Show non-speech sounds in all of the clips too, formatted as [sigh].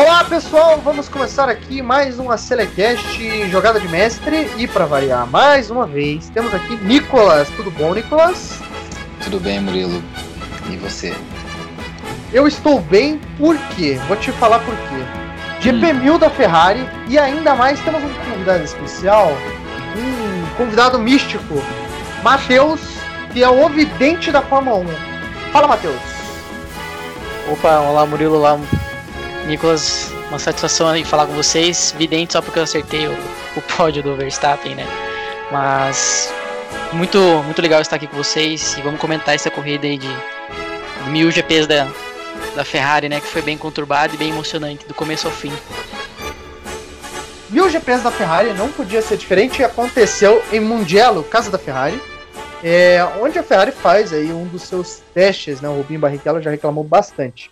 Olá pessoal, vamos começar aqui mais uma Selecast Jogada de Mestre e para variar mais uma vez temos aqui Nicolas. Tudo bom, Nicolas? Tudo bem, Murilo. E você? Eu estou bem, por quê? Vou te falar por quê. GP1000 hum. da Ferrari e ainda mais temos um convidado especial, um convidado místico, Matheus, que é o ovidente da Fórmula 1. Fala, Matheus. Opa, olá Murilo, olá Nicolas, uma satisfação em falar com vocês. Vidente só porque eu acertei o, o pódio do Verstappen, né? Mas muito, muito legal estar aqui com vocês e vamos comentar essa corrida aí de, mil GPs da, da Ferrari, né? Que foi bem conturbada e bem emocionante do começo ao fim. Mil GPs da Ferrari não podia ser diferente. Aconteceu em Mugello, casa da Ferrari, é, onde a Ferrari faz aí um dos seus testes, né? O Rubinho Barrichello já reclamou bastante.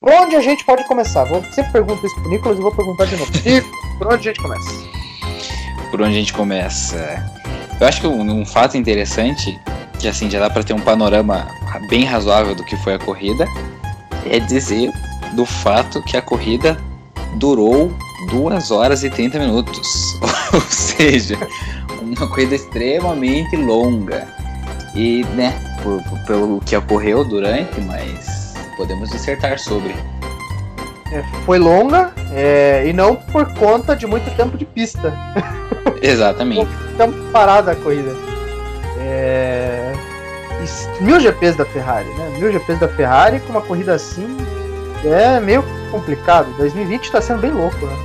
Por onde a gente pode começar? Vou sempre pergunto isso pro Nicolas e vou perguntar de novo. [laughs] E por onde a gente começa? Por onde a gente começa? Eu acho que um, um fato interessante, que assim já dá para ter um panorama bem razoável do que foi a corrida, é dizer do fato que a corrida durou 2 horas e 30 minutos. [laughs] Ou seja, uma corrida extremamente longa. E, né, por, por, pelo que ocorreu durante, mas podemos dissertar sobre. É, foi longa é, e não por conta de muito tempo de pista. Exatamente. [laughs] tempo parada a corrida. É, mil GPs da Ferrari, né? Mil GPs da Ferrari com uma corrida assim é meio complicado. 2020 está sendo bem louco, né?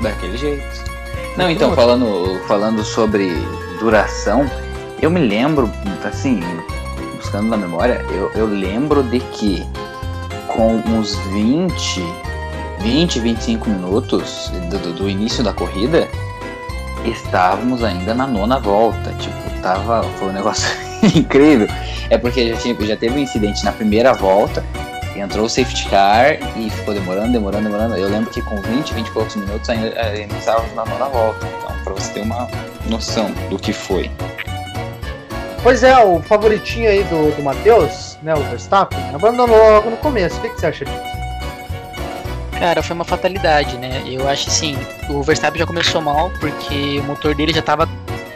Daquele jeito. Não, então, falando, falando sobre duração, eu me lembro, assim, buscando na memória, eu, eu lembro de que com uns 20, 20, 25 minutos do, do início da corrida, estávamos ainda na nona volta. Tipo, tava. Foi um negócio [laughs] incrível. É porque já, tinha, já teve um incidente na primeira volta, entrou o safety car e ficou demorando, demorando, demorando. Eu lembro que com 20, 20 e poucos minutos ainda, ainda estávamos na nona volta. Então, para você ter uma noção do que foi. Pois é, o favoritinho aí do, do Matheus, né, o Verstappen, abandonou logo no começo. O que, que você acha disso? Cara, foi uma fatalidade, né? Eu acho assim, o Verstappen já começou mal, porque o motor dele já tava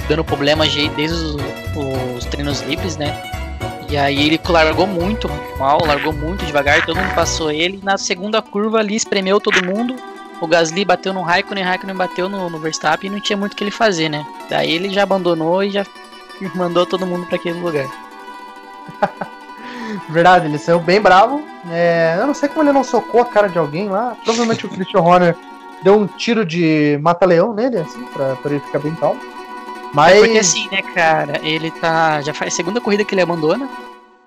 dando problema desde os, os treinos livres, né? E aí ele largou muito mal, largou muito devagar, todo mundo passou ele. Na segunda curva ali espremeu todo mundo. O Gasly bateu no Raikkonen, Raikkonen bateu no, no Verstappen e não tinha muito o que ele fazer, né? Daí ele já abandonou e já mandou todo mundo para aquele lugar. [laughs] Verdade, ele saiu bem bravo. É, eu não sei como ele não socou a cara de alguém lá. Provavelmente o [laughs] Christian Horner deu um tiro de mata-leão nele, assim, pra, pra ele ficar bem calmo. Mas... É porque assim, né, cara, ele tá. Já faz a segunda corrida que ele abandona,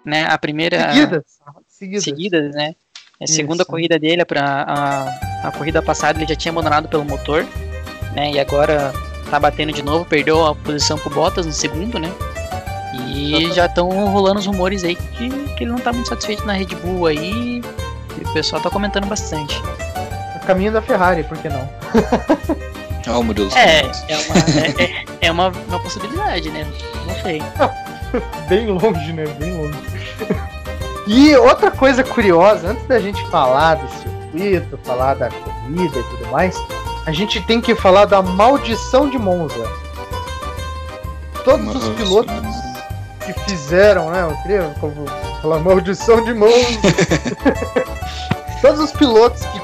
né? A primeira. Seguidas. Seguidas, seguidas né? É a segunda Isso. corrida dele, pra, a, a corrida passada ele já tinha abandonado pelo motor, né? E agora tá batendo de novo, perdeu a posição pro Bottas no segundo, né? E já estão rolando os rumores aí que, que ele não tá muito satisfeito na Red Bull aí. E o pessoal tá comentando bastante. O caminho da Ferrari, por que não? oh, meu Deus. É, é, uma, é, é, é uma, uma possibilidade, né? Não sei. [laughs] Bem longe, né? Bem longe. E outra coisa curiosa, antes da gente falar desse circuito, falar da corrida e tudo mais, a gente tem que falar da maldição de Monza. Todos Nossa. os pilotos que fizeram, né? Eu queria falar maldição de Monza. [laughs] Todos os pilotos que,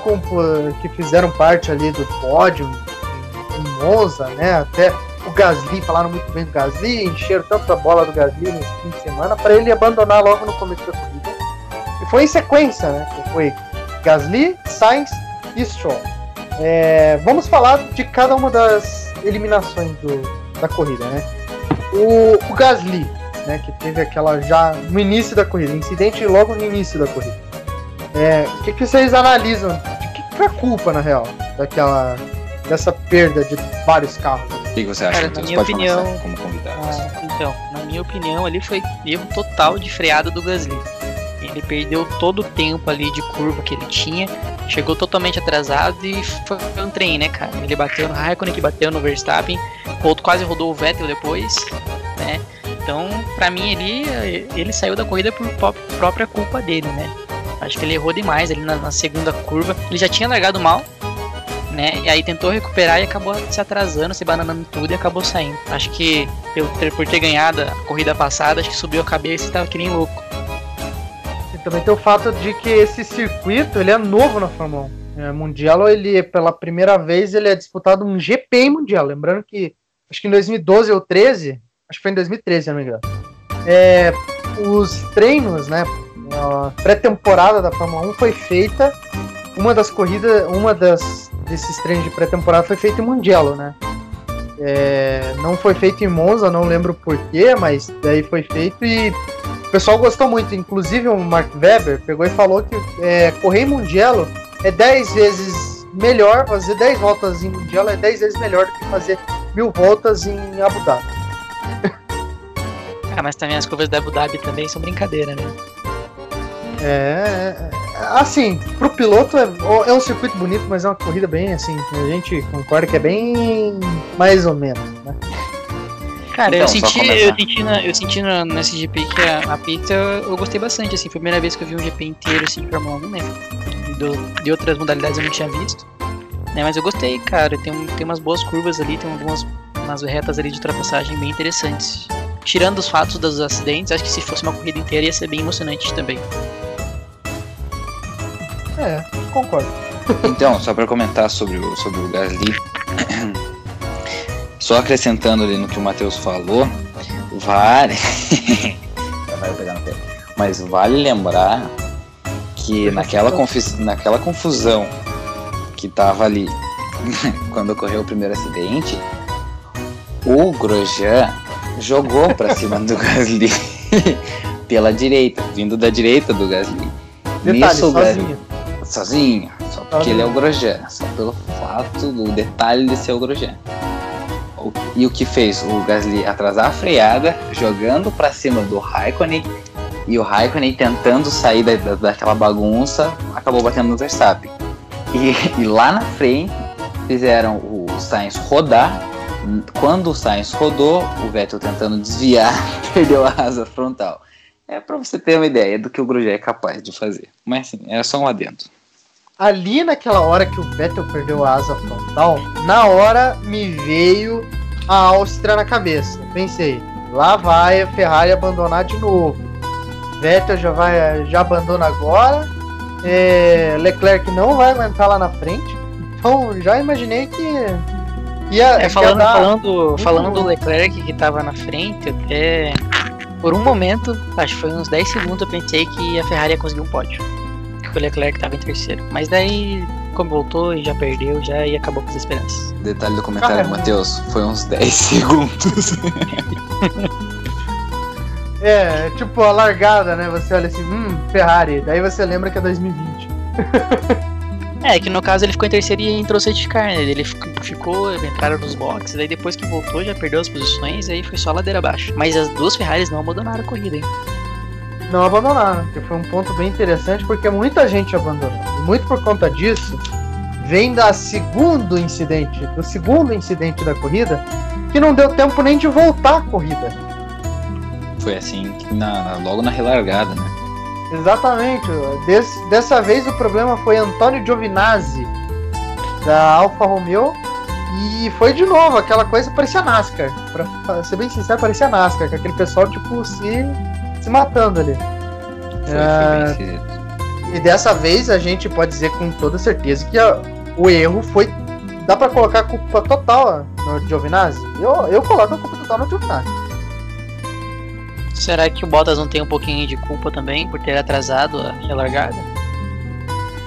que fizeram parte ali do pódio em Monza, né? Até o Gasly, falaram muito bem do Gasly, encheram tanto a bola do Gasly nesse fim de semana para ele abandonar logo no começo da corrida. E foi em sequência, né? Foi Gasly, Sainz e Stroll. É, vamos falar de cada uma das eliminações do, da corrida, né? O, o, Gasly, né, que teve aquela já no início da corrida, incidente logo no início da corrida. É, o que, que vocês analisam? De que, que é a culpa, na real, daquela dessa perda de vários carros? O que você acha? Cara, na minha opinião, como convidado. Ah, então, na minha opinião, ali foi erro total de freada do Gasly. Ele perdeu todo o tempo ali de curva que ele tinha, chegou totalmente atrasado e foi um trem, né, cara? Ele bateu no Raikkonen, que bateu no Verstappen, quase rodou o Vettel depois, né? Então, para mim, ele, ele saiu da corrida por própria culpa dele, né? Acho que ele errou demais ali na, na segunda curva. Ele já tinha largado mal, né? E aí tentou recuperar e acabou se atrasando, se bananando tudo e acabou saindo. Acho que ter, por ter ganhado a corrida passada, acho que subiu a cabeça e tava que nem louco. Também tem o fato de que esse circuito ele é novo na Fórmula 1. É, mundial, ele pela primeira vez ele é disputado um GP Mundial. Lembrando que acho que em 2012 ou 13, acho que foi em 2013, se não me engano. É, os treinos, né? A pré-temporada da Fórmula 1 foi feita. Uma das corridas, uma das desses treinos de pré-temporada foi feita em Mugello, né? É, não foi feito em Monza, não lembro porquê, mas daí foi feito e o pessoal gostou muito. Inclusive o Mark Webber pegou e falou que é, correr em Mugello é 10 vezes melhor, fazer 10 voltas em Mugello é 10 vezes melhor do que fazer mil voltas em Abu Dhabi. ah, mas também as curvas da Abu Dhabi também são brincadeira, né? É, é, assim, pro piloto é, é, um circuito bonito, mas é uma corrida bem assim. A gente concorda que é bem mais ou menos, né? Cara, então, eu senti, eu senti, na, eu senti na, nesse GP que a, a pista eu, eu, gostei bastante, assim, foi a primeira vez que eu vi um GP inteiro assim de Fórmula 1, né? Do, de outras modalidades eu não tinha visto. Né, mas eu gostei, cara. Tem, tem umas boas curvas ali, tem algumas umas retas ali de ultrapassagem bem interessantes. Tirando os fatos dos acidentes, acho que se fosse uma corrida inteira ia ser bem emocionante também. É, concordo. Então, só para comentar sobre o, sobre o Gasly, só acrescentando ali no que o Matheus falou, vale. [laughs] Mas vale lembrar que naquela, confis... naquela confusão que tava ali [laughs] quando ocorreu o primeiro acidente, o Grosjean jogou para [laughs] cima do Gasly pela direita, vindo da direita do Gasly. Detalhe, Nisso, sozinho sozinho, só porque ele é o Grosjean, só pelo fato do detalhe de ser o Grosjean. E o que fez o Gasly atrasar a freada, jogando para cima do Raikkonen, e o Raikkonen tentando sair da, da, daquela bagunça, acabou batendo no Verstappen. E, [laughs] e lá na frente fizeram o Sainz rodar. Quando o Sainz rodou, o Vettel tentando desviar, [laughs] perdeu a asa frontal. É para você ter uma ideia do que o Grosjean é capaz de fazer. Mas assim, é só um adendo ali naquela hora que o Vettel perdeu a asa frontal, na hora me veio a Áustria na cabeça. Pensei, lá vai a Ferrari abandonar de novo. Vettel já vai, já abandona agora. É, Leclerc não vai aguentar lá na frente. Então já imaginei que ia. É, falando, ia falando, falando do Leclerc que estava na frente, até por um momento, acho que foi uns 10 segundos, eu pensei que a Ferrari ia conseguir um pódio que o Leclerc estava em terceiro. Mas daí, como voltou e já perdeu, já e acabou com as esperanças. Detalhe do comentário, Matheus, foi uns 10 [laughs] segundos. [laughs] é, tipo a largada, né? Você olha assim, hum, Ferrari. Daí você lembra que é 2020. [laughs] É, que no caso ele ficou em terceiro e entrou safety car, né? Ele ficou, entraram nos boxes, aí depois que voltou já perdeu as posições, aí foi só ladeira abaixo. Mas as duas Ferraris não abandonaram a corrida, hein? Não abandonaram, que foi um ponto bem interessante porque muita gente abandonou. E muito por conta disso, vem da segundo incidente, do segundo incidente da corrida, que não deu tempo nem de voltar a corrida. Foi assim, na, logo na relargada, né? Exatamente. Des, dessa vez o problema foi Antônio Giovinazzi, da Alfa Romeo, e foi de novo aquela coisa parecia NASCAR. Pra ser bem sincero, parecia NASCAR, com aquele pessoal tipo se se matando ali. Foi, é... foi e dessa vez a gente pode dizer com toda certeza que a, o erro foi. Dá para colocar a culpa total no Giovinazzi? Eu, eu coloco a culpa total no Giovinazzi. Será que o Bottas não tem um pouquinho de culpa também por ter atrasado a relargada?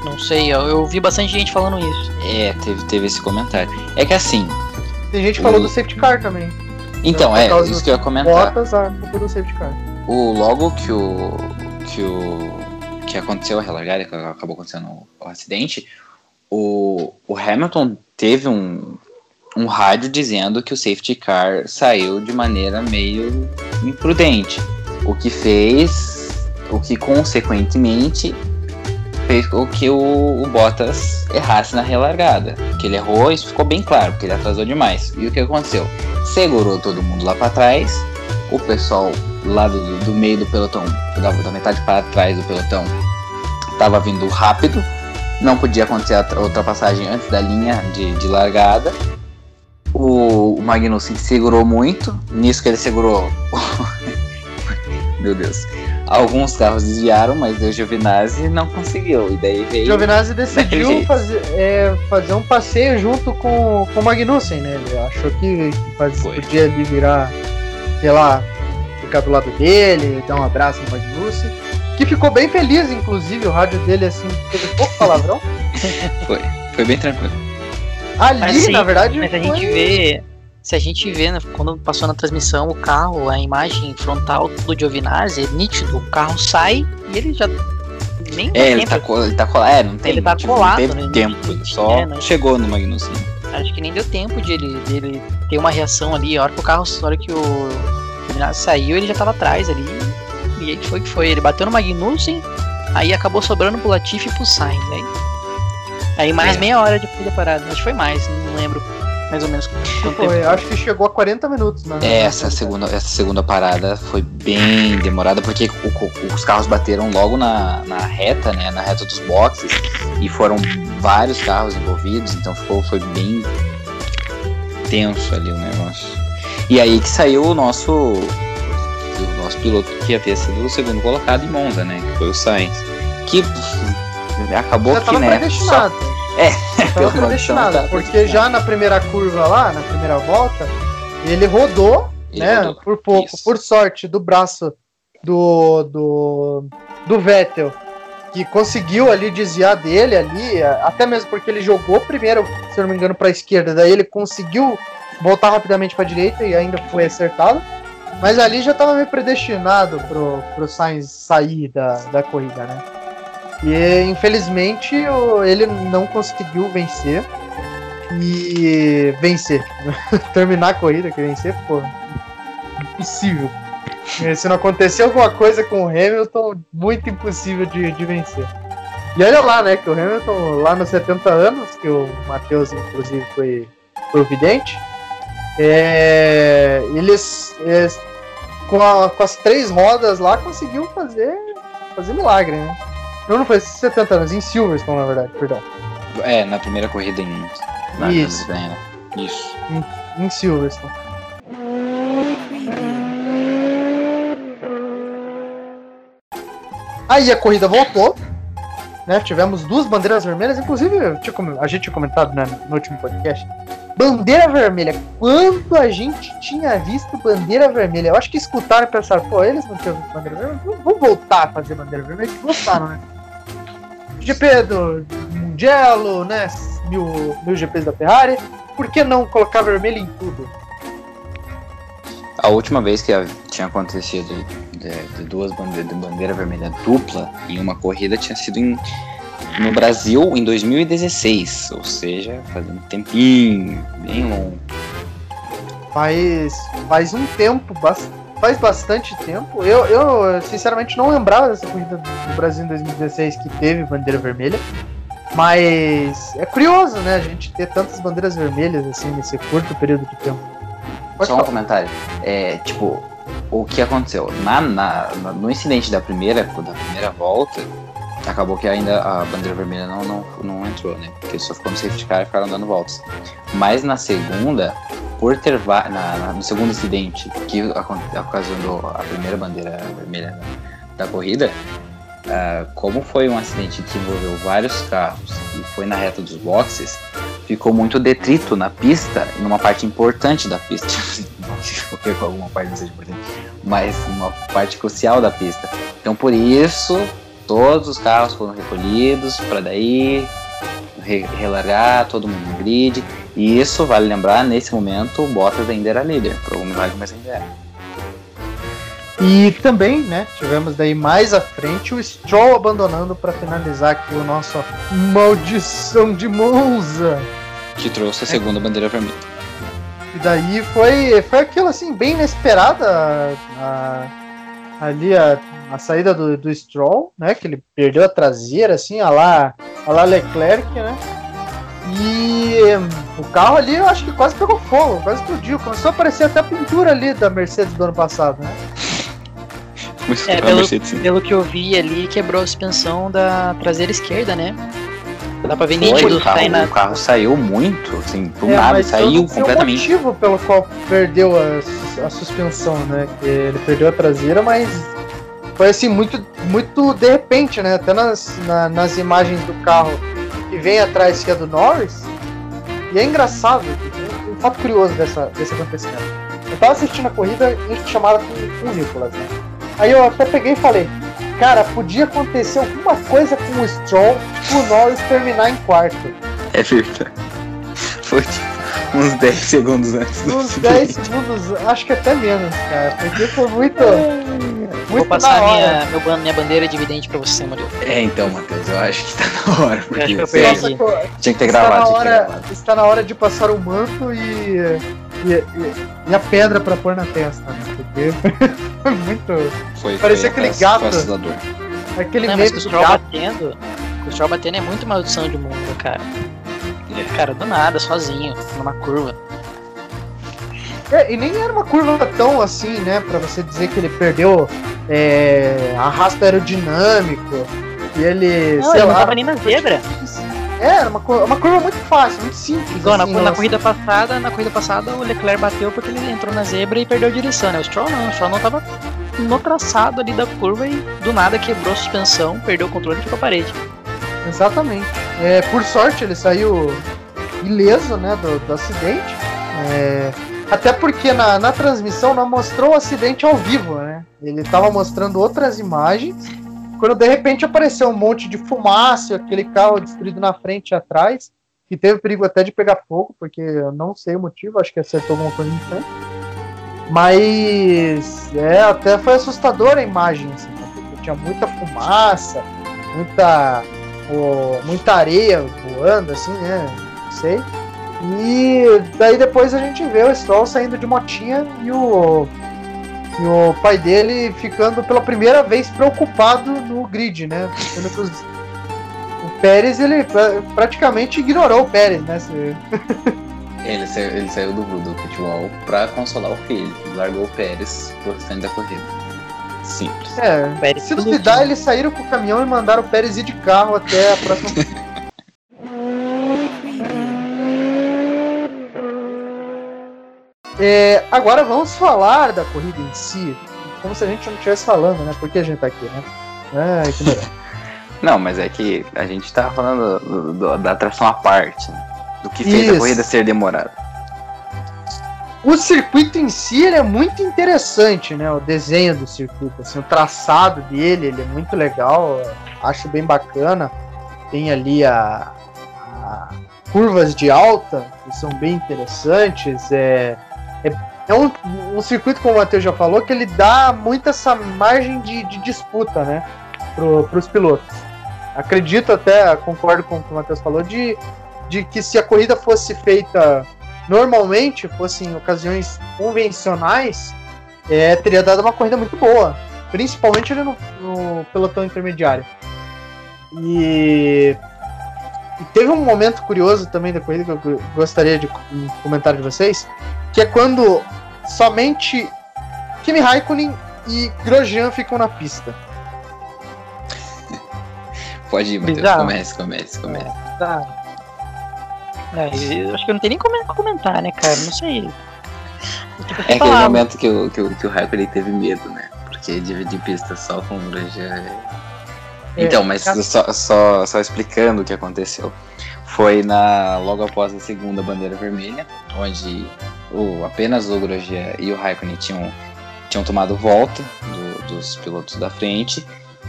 Não sei, eu, eu vi bastante gente falando isso. É, teve, teve esse comentário. É que assim. Tem gente que falou do safety car também. Então, é, isso que eu ia comentar. Bottas, a culpa do safety car o logo que o que o que aconteceu a relargada, que acabou acontecendo o, acidente, o, o Hamilton teve um, um rádio dizendo que o safety car saiu de maneira meio imprudente, o que fez, o que consequentemente fez com que o, o Bottas errasse na relargada. Que ele errou, isso ficou bem claro, porque ele atrasou demais. E o que aconteceu? Segurou todo mundo lá para trás o pessoal lá do, do meio do pelotão, da, da metade para trás do pelotão, estava vindo rápido, não podia acontecer a ultrapassagem antes da linha de, de largada. O, o Magnussen segurou muito, nisso que ele segurou. [laughs] Meu Deus. Alguns carros desviaram, mas o Giovinazzi não conseguiu. E daí veio. Giovinazzi [laughs] decidiu fazer, é, fazer um passeio junto com, com o Magnussen, né? Ele achou que, faz, podia ali virar, sei lá, ficar do lado dele, dar um abraço no Magnussen. Que ficou bem feliz, inclusive, o rádio dele assim, teve pouco palavrão. [laughs] foi, foi bem tranquilo. Ali, mas, na verdade. Mas a foi... gente vê se a gente vê, né, quando passou na transmissão o carro, a imagem frontal do Giovinazzi, é nítido, o carro sai e ele já nem É, ele tá, ele tá colado, é, não tem, ele tá tipo, colado, não teve né, tempo, só é, né? chegou no Magnussen. Acho que nem deu tempo de ele, de ele ter uma reação ali, a hora que o carro, a hora que o Saiu, ele já tava atrás ali, e aí foi que foi, ele bateu no Magnussen, aí acabou sobrando pro Latifi e pro Sainz, aí, aí mais é. meia hora de corrida parada, acho que foi mais, não lembro mais ou menos. Foi, acho que chegou a 40 minutos, né? Essa segunda, essa segunda parada foi bem demorada, porque o, o, os carros bateram logo na, na reta, né? Na reta dos boxes, e foram vários carros envolvidos, então ficou, foi bem tenso ali o negócio. E aí que saiu o nosso. O nosso piloto que havia sido o segundo colocado em Monza, né? Que foi o Sainz. Que acabou Já que, né? Só, é, [laughs] pelo predestinado. Tá porque já na primeira curva lá, na primeira volta, ele rodou, ele né? Rodou. Por pouco, Isso. por sorte do braço do, do, do Vettel, que conseguiu ali desviar dele ali, até mesmo porque ele jogou primeiro, se não me engano, para a esquerda, daí ele conseguiu voltar rapidamente para a direita e ainda foi acertado. Mas ali já estava meio predestinado pro, pro Sainz sair da, da corrida, né? E infelizmente ele não conseguiu vencer. E vencer. [laughs] Terminar a corrida que vencer, pô. Impossível. Se não acontecer alguma coisa com o Hamilton, muito impossível de, de vencer. E olha lá, né, que o Hamilton, lá nos 70 anos, que o Matheus, inclusive, foi, foi vidente, é, eles, eles com, a, com, as três rodas lá, conseguiu fazer, fazer milagre, né? Não, não foi 70 anos, em Silverstone, na verdade, perdão. É, na primeira corrida em. Na Isso. Né? Isso. Em, em Silverstone. Aí a corrida voltou, né? Tivemos duas bandeiras vermelhas, inclusive a gente tinha comentado né, no último podcast. Bandeira vermelha. Quando a gente tinha visto bandeira vermelha? Eu acho que escutaram e pensaram, pô, eles não tinham visto bandeira vermelha, vamos voltar a fazer bandeira vermelha, que gostaram, né? GP do Mugello, né? Mil, mil GPs da Ferrari. Por que não colocar vermelho em tudo? A última vez que tinha acontecido de, de duas bandeiras de bandeira vermelha dupla em uma corrida tinha sido em, no Brasil em 2016, ou seja, faz um tempinho, bem longo. Faz, faz um tempo faz bastante tempo. Eu, eu, sinceramente, não lembrava dessa corrida do Brasil em 2016 que teve bandeira vermelha. Mas é curioso, né? A gente ter tantas bandeiras vermelhas assim nesse curto período de tempo. Pode Só falar. um comentário. É, tipo, o que aconteceu? Na, na, no incidente da primeira, da primeira volta, acabou que ainda a bandeira vermelha não, não, não entrou, né? Porque só ficou no safety car e ficaram dando voltas. Mas na segunda, por ter na, na, no segundo incidente que ocasionou a primeira bandeira vermelha da, da corrida, uh, como foi um acidente que envolveu vários carros e foi na reta dos boxes, ficou muito detrito na pista, numa parte importante da pista. [laughs] Não com alguma parte não seja importante, mas uma parte crucial da pista. Então por isso todos os carros foram recolhidos para daí relargar todo mundo no grid e isso, vale lembrar, nesse momento o Bottas ainda era líder, algum milagre, mas ainda era. E também, né, tivemos daí mais à frente o Stroll abandonando para finalizar aqui o nosso Maldição de Monza. Que trouxe a segunda é. bandeira vermelha. E daí foi, foi aquilo assim, bem inesperada a, ali a, a saída do, do Stroll, né, que ele perdeu a traseira assim, a lá, a lá Leclerc, né, E o carro ali eu acho que quase pegou fogo, quase explodiu. Começou a aparecer até a pintura ali da Mercedes do ano passado, né? É, pelo, pelo que eu vi ali, quebrou a suspensão da traseira esquerda, né? Dá pra ver Foi, nítido o carro, na... o carro saiu muito, assim, do É, nada, saiu completamente. o motivo pelo qual perdeu a, a suspensão, né? Que ele perdeu a traseira, mas foi assim, muito, muito de repente, né? Até nas, na- nas imagens do carro que vem atrás, que é do Norris. E é engraçado, um, um fato curioso dessa, desse acontecimento. Eu tava assistindo a corrida em chamada com, com o Nicolas, né? Aí eu até peguei e falei, cara, podia acontecer alguma coisa com o Stroll pro Norris terminar em quarto. É verdade. Foi tipo uns 10 segundos antes do Uns acidente. 10 segundos, acho que até menos, cara. Porque foi muito. Vou Muito passar na hora. minha, meu minha bandeira de evidente pra você, Murilo. É, então, Matheus, eu acho que tá na hora. Porque acho que eu você. Nossa, tinha que ter está, gravado. na que ter hora, gravado. está na hora de passar o manto e. E, e- e a pedra pra pôr na testa, né? Porque foi [laughs] muito. Foi, parecia foi, aquele gato. assustador. Aquele Não, mas o gato. batendo, o Stroll batendo é muito maldição de mundo, cara. Cara, do nada, sozinho, numa curva. É, e nem era uma curva tão assim, né? Pra você dizer que ele perdeu é, arrasto aerodinâmico. E ele. Não, sei ele não lá. tava nem na zebra. É, uma, uma curva muito fácil, muito simples. Igual na, assim, na nossa. corrida passada, na corrida passada o Leclerc bateu porque ele entrou na zebra e perdeu a direção, né? O Stroll não, o Stroll não tava no traçado ali da curva e do nada quebrou a suspensão, perdeu o controle e ficou a parede. Exatamente. É, por sorte ele saiu ileso né, do, do acidente. É, até porque na, na transmissão não mostrou o acidente ao vivo, né? Ele estava mostrando outras imagens. Quando de repente apareceu um monte de fumaça, aquele carro destruído na frente e atrás, que teve perigo até de pegar fogo, porque eu não sei o motivo, acho que acertou alguma coisa em frente. Mas é, até foi assustadora a imagem, assim, porque tinha muita fumaça, muita muita areia voando, assim, né? Não sei. E daí depois a gente vê o Stroll saindo de motinha e o, e o pai dele ficando pela primeira vez preocupado no grid, né? Sendo que os- o Pérez, ele pra- praticamente ignorou o Pérez, né? Se- [laughs] Ele saiu, ele saiu do, do futebol pra consolar o filho. Largou o Pérez pro restante da corrida. Simples. É, se duvidar, eles saíram com o caminhão e mandaram o Pérez ir de carro até a próxima. [laughs] É, agora vamos falar da corrida em si, como se a gente não estivesse falando, né? Porque a gente tá aqui, né? Ai, que melhor. [laughs] Não, mas é que a gente tava falando do- do- da atração à parte, né? do que fez Isso. a corrida ser demorada. O circuito em si ele é muito interessante, né? O desenho do circuito, assim, o traçado dele, ele é muito legal, acho bem bacana. Tem ali a, a curvas de alta que são bem interessantes. É, é, é um, um circuito, como o Matheus já falou, que ele dá muito essa margem de, de disputa, né? Para os pilotos. Acredito até, concordo com o que o Matheus falou, de, de que se a corrida fosse feita normalmente fossem em ocasiões convencionais, é, teria dado uma corrida muito boa. Principalmente ali no, no pelotão intermediário. E, e teve um momento curioso também da corrida que eu go- gostaria de comentário de vocês, que é quando somente Kimi Raikkonen e Grosjean ficam na pista. Pode ir, Matheus. Bizarro. Comece, comece, comece. Tá. É, eu acho que eu não tem nem como comentar, né, cara? Não sei. Tipo, É aquele falar, momento que o, que o, que o Raikkonen teve medo, né? Porque dividir pista só com o Grosjean é... É, Então, mas só, só, só explicando o que aconteceu. Foi na logo após a segunda bandeira vermelha, onde o, apenas o Grosjean e o Raikkonen tinham, tinham tomado volta do- dos pilotos da frente.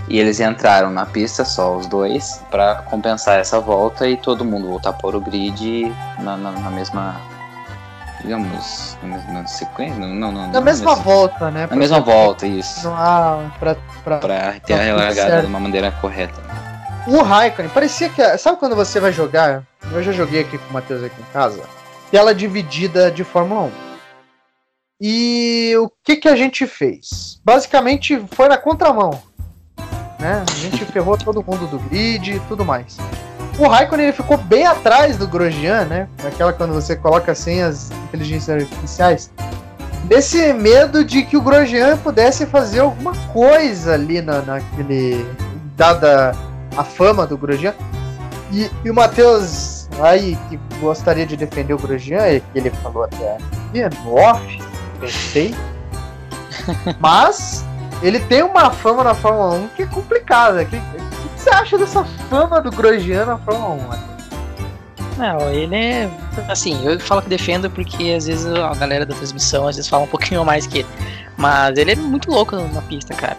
E eles entraram na pista, só os dois, para compensar essa volta e todo mundo voltar para o grid na, na, na mesma. Digamos, na mesma sequência? Não, não, não, Na mesma nesse- volta, né? Na mesma volta, isso. Há pra, pra, Pra ter a relargada de uma maneira correta. O Raikkonen, parecia que. Sabe quando você vai jogar? Eu já joguei aqui com o Matheus aqui em casa. Tela dividida de Fórmula 1. E o que, que a gente fez? Basicamente foi na contramão. Né? A gente [laughs] ferrou todo mundo do grid e tudo mais. O Raikkonen ele ficou bem atrás do Grosjean, né? Naquela quando você coloca sem as inteligências artificiais. Nesse medo de que o Grosjean pudesse fazer alguma coisa ali na, naquele. dada a fama do Grosjean. E, e o Matheus aí, que gostaria de defender o Grosjean, é que ele falou até aqui, no off, pensei. [laughs] Mas ele tem uma fama na Fórmula 1 que é complicada. Que, você acha dessa fama do Grosjean na Fórmula 1? Não, ele é. Assim, eu falo que defendo porque às vezes a galera da transmissão às vezes fala um [laughs] pouquinho mais que ele. Mas ele é muito louco na pista, cara.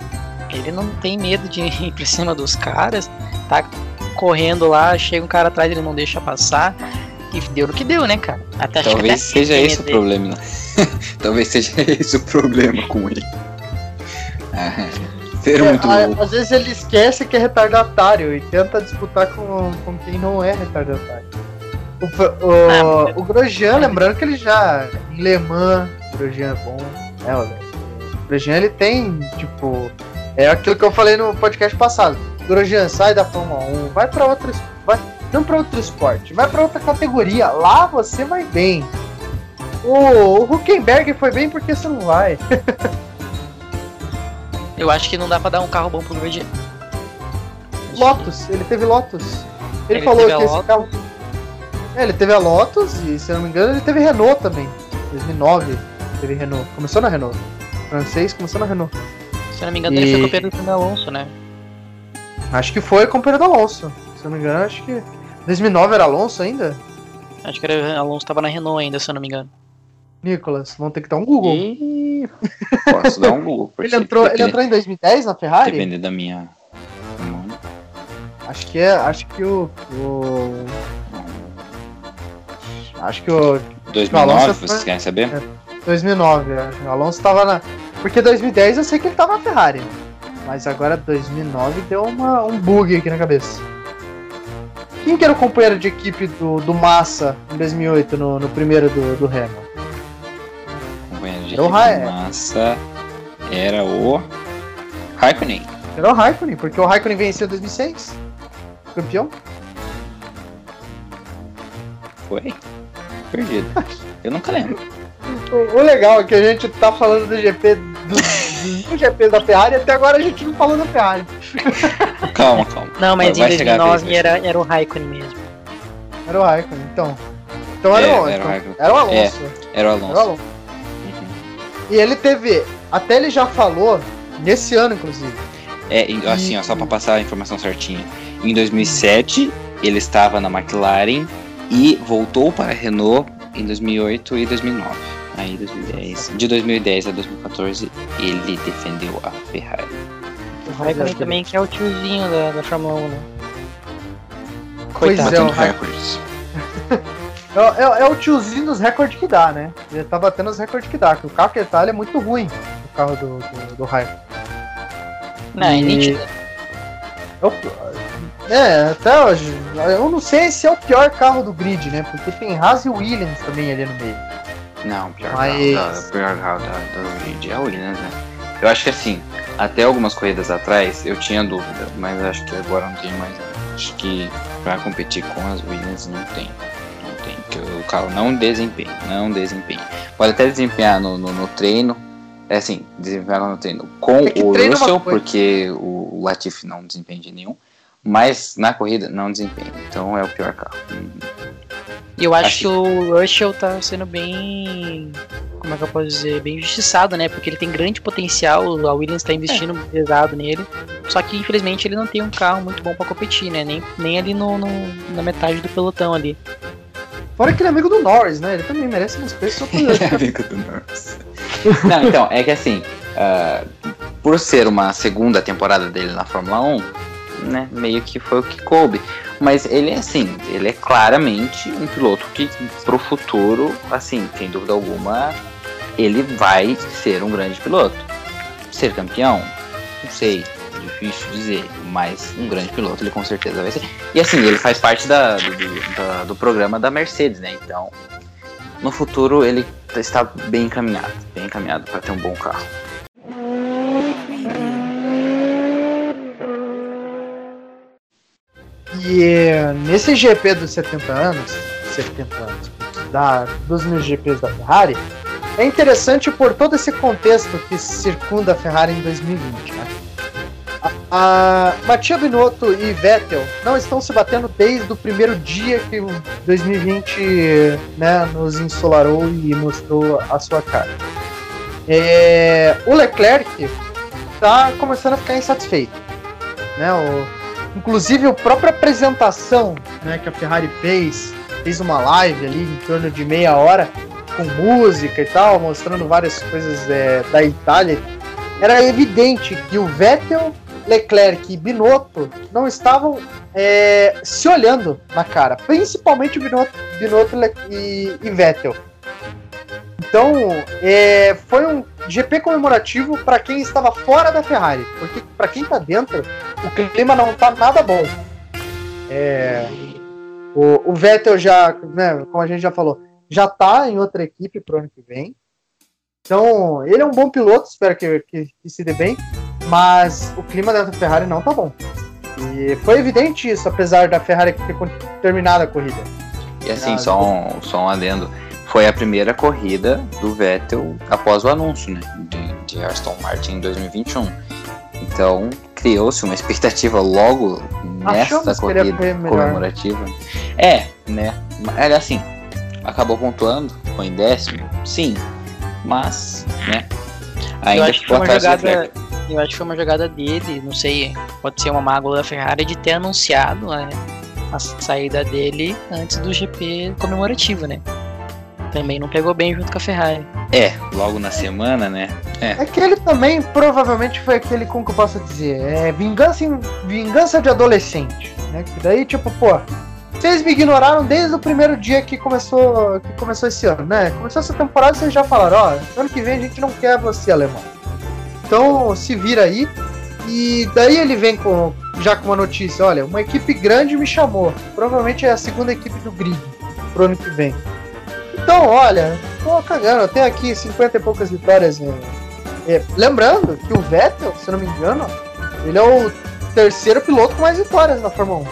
Ele não tem medo de [laughs] ir pra cima dos caras, tá correndo lá, chega um cara atrás, ele não deixa passar. E deu no que deu, né, cara? Até [laughs] Talvez seja esse o problema. Né? Talvez seja esse o problema com ele. Ah, ser é, muito louco. Às vezes ele esquece que é retardatário e tenta disputar com, com quem não é retardatário. O, o, ah, o Grosjean, lembrando que ele já. Em Le Mans, o Grosjean é bom. É, olha. O Grosjean ele tem, tipo. É aquilo que eu falei no podcast passado. Grosjean, sai da Fórmula 1, vai para outro. Vai, não para outro esporte, vai para outra categoria. Lá você vai bem. O, o Huckenberg foi bem porque você não vai. [laughs] Eu acho que não dá pra dar um carro bom pro Grosjean. Lotus, ele teve Lotus. Ele, ele falou que esse Lotus. carro. É, ele teve a Lotus e, se eu não me engano, ele teve Renault também. 2009 teve Renault. Começou na Renault. O francês começou na Renault. Se eu não me engano, e... ele foi companheiro do Alonso, né? Acho que foi companheiro do Alonso. Se eu não me engano, acho que. 2009 era Alonso ainda? Acho que era Alonso tava na Renault ainda, se eu não me engano. Nicolas, vamos ter que dar um Google. E... Posso dar um Google. ele, entrou, ele entrou em 2010 na Ferrari? Depende da minha. Acho que é. Acho que o. o... Acho que o. 2009, vocês foi... querem saber? É, 2009, o Alonso tava na. Porque 2010 eu sei que ele tava na Ferrari. Mas agora 2009 deu uma, um bug aqui na cabeça. Quem que era o companheiro de equipe do, do Massa em 2008 no, no primeiro do, do Hamilton? Era equipe do Massa era o Raikkonen. Era o Raikkonen, porque o Raikkonen venceu em 2006. Campeão. Foi? Perdido. Eu nunca lembro. O, [laughs] o legal é que a gente tá falando do GP do, do GP da Ferrari e até agora a gente não falou da Ferrari. [laughs] Calma, calma. Não, mas Vai em 2009 era, era o Raikkonen mesmo. Era o Raikkonen, então. Então era, é, o, era, o, então, era o Alonso. É, era o Alonso. Era o Alonso. E ele teve. Até ele já falou, nesse ano inclusive. É, assim, ó, só pra passar a informação certinha. Em 2007, ele estava na McLaren e voltou para a Renault em 2008 e 2009. Aí 2010, de 2010 a 2014 ele defendeu a Ferrari. O Raikkonen também que é o tiozinho da, da Fórmula 1, né? Coitado é, o. [laughs] é, é, é, o tiozinho dos recordes que dá, né? Ele tá batendo os recordes que dá, que o carro que ele tá é muito ruim, o carro do, do, do Raikkonen. Não, é e... é nítido. É, até hoje. Eu não sei se é o pior carro do grid, né? Porque tem Haas e Williams também ali no meio. Não, pior Mas... carro da, pior carro da, da grid é o Williams, né? Eu acho que assim, até algumas corridas atrás eu tinha dúvida, mas acho que agora não tem mais. Acho que pra competir com as Williams não tem. Porque o carro não desempenha, não desempenha. Pode até desempenhar no, no, no treino, é assim, desempenhar no treino com é o Russell, porque o Latifi não desempenha de nenhum mas na corrida não desempenha. Então é o pior carro. E eu acho, acho que o Russell tá sendo bem. Como é que eu posso dizer? Bem injustiçado, né? Porque ele tem grande potencial, a Williams tá investindo é. pesado nele. Só que infelizmente ele não tem um carro muito bom para competir, né? Nem, nem ali no, no, na metade do pelotão ali. Fora que ele é amigo do Norris, né? Ele também merece respeito só por ele. [laughs] é amigo do Norris. não, então, é que assim, uh, por ser uma segunda temporada dele na Fórmula 1, né, meio que foi o que coube. Mas ele é assim, ele é claramente um piloto que pro futuro, assim, sem dúvida alguma, ele vai ser um grande piloto. Ser campeão? Não sei, difícil dizer, mas um grande piloto ele com certeza vai ser. E assim, ele faz parte da, do, do, do programa da Mercedes, né? Então, no futuro ele está bem encaminhado, bem encaminhado para ter um bom carro. E nesse GP dos 70 anos, 70 anos, da, dos meus GPs da Ferrari, é interessante por todo esse contexto que circunda a Ferrari em 2020. Né? A, a Mattia Binotto e Vettel não estão se batendo desde o primeiro dia que o 2020 né, nos ensolarou e mostrou a sua cara. É, o Leclerc está começando a ficar insatisfeito. Né? O, inclusive a própria apresentação né, que a Ferrari fez, fez uma live ali em torno de meia hora com música e tal, mostrando várias coisas é, da Itália. Era evidente que o Vettel Leclerc e Binotto não estavam é, se olhando na cara, principalmente o Binotto, Binotto e, e Vettel. Então, é, foi um GP comemorativo para quem estava fora da Ferrari, porque para quem está dentro, o clima não está nada bom. É, o, o, Vettel já, né, como a gente já falou, já está em outra equipe para o ano que vem. Então, ele é um bom piloto, espero que, que, que se dê bem mas o clima da Ferrari não tá bom. E foi evidente isso, apesar da Ferrari ter terminado a corrida. E assim, só um, só um adendo. Foi a primeira corrida do Vettel após o anúncio né, de, de Aston Martin em 2021. Então, criou-se uma expectativa logo nesta corrida comemorativa. É, né? Era assim, acabou pontuando, foi em décimo, sim, mas, né? Ainda ficou atrás jogada... Eu acho que foi uma jogada dele, não sei, pode ser uma mágoa da Ferrari de ter anunciado né, a saída dele antes do GP comemorativo, né? Também não pegou bem junto com a Ferrari. É, logo na semana, né? É. Aquele é também provavelmente foi aquele, como que eu posso dizer? É vingança, em, vingança de adolescente. Né? Que daí, tipo, pô, vocês me ignoraram desde o primeiro dia que começou, que começou esse ano, né? Começou essa temporada, vocês já falaram, ó, ano que vem a gente não quer você, alemão. Então se vira aí. E daí ele vem com já com uma notícia, olha, uma equipe grande me chamou. Provavelmente é a segunda equipe do grid pro ano que vem. Então, olha, tô cagando, eu tenho aqui 50 e poucas vitórias. Né? É, lembrando que o Vettel, se não me engano, ele é o terceiro piloto com mais vitórias na Fórmula 1.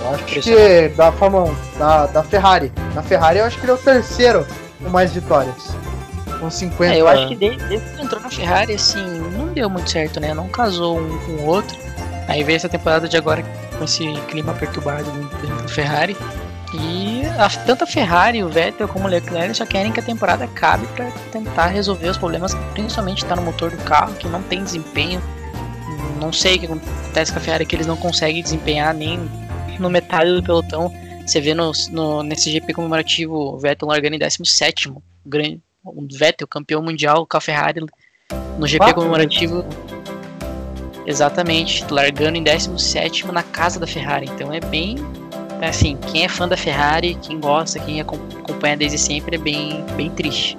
Eu acho que da Fórmula 1, da, da Ferrari. Na Ferrari eu acho que ele é o terceiro com mais vitórias com 50. É, eu acho que desde, desde que entrou na Ferrari, assim, não deu muito certo, né? Não casou um com o outro. Aí veio essa temporada de agora com esse clima perturbado da Ferrari. E a, tanto a Ferrari, o Vettel como o Leclerc só querem que a temporada acabe para tentar resolver os problemas, principalmente está no motor do carro, que não tem desempenho. Não sei o que acontece com a Ferrari, que eles não conseguem desempenhar nem no metade do pelotão. Você vê no, no, nesse GP comemorativo o Vettel largando em 17, grande, o Vettel, campeão mundial com a Ferrari no GP Quatro, comemorativo. Né? Exatamente, largando em 17 na casa da Ferrari. Então é bem. Assim, quem é fã da Ferrari, quem gosta, quem acompanha desde sempre, é bem, bem triste.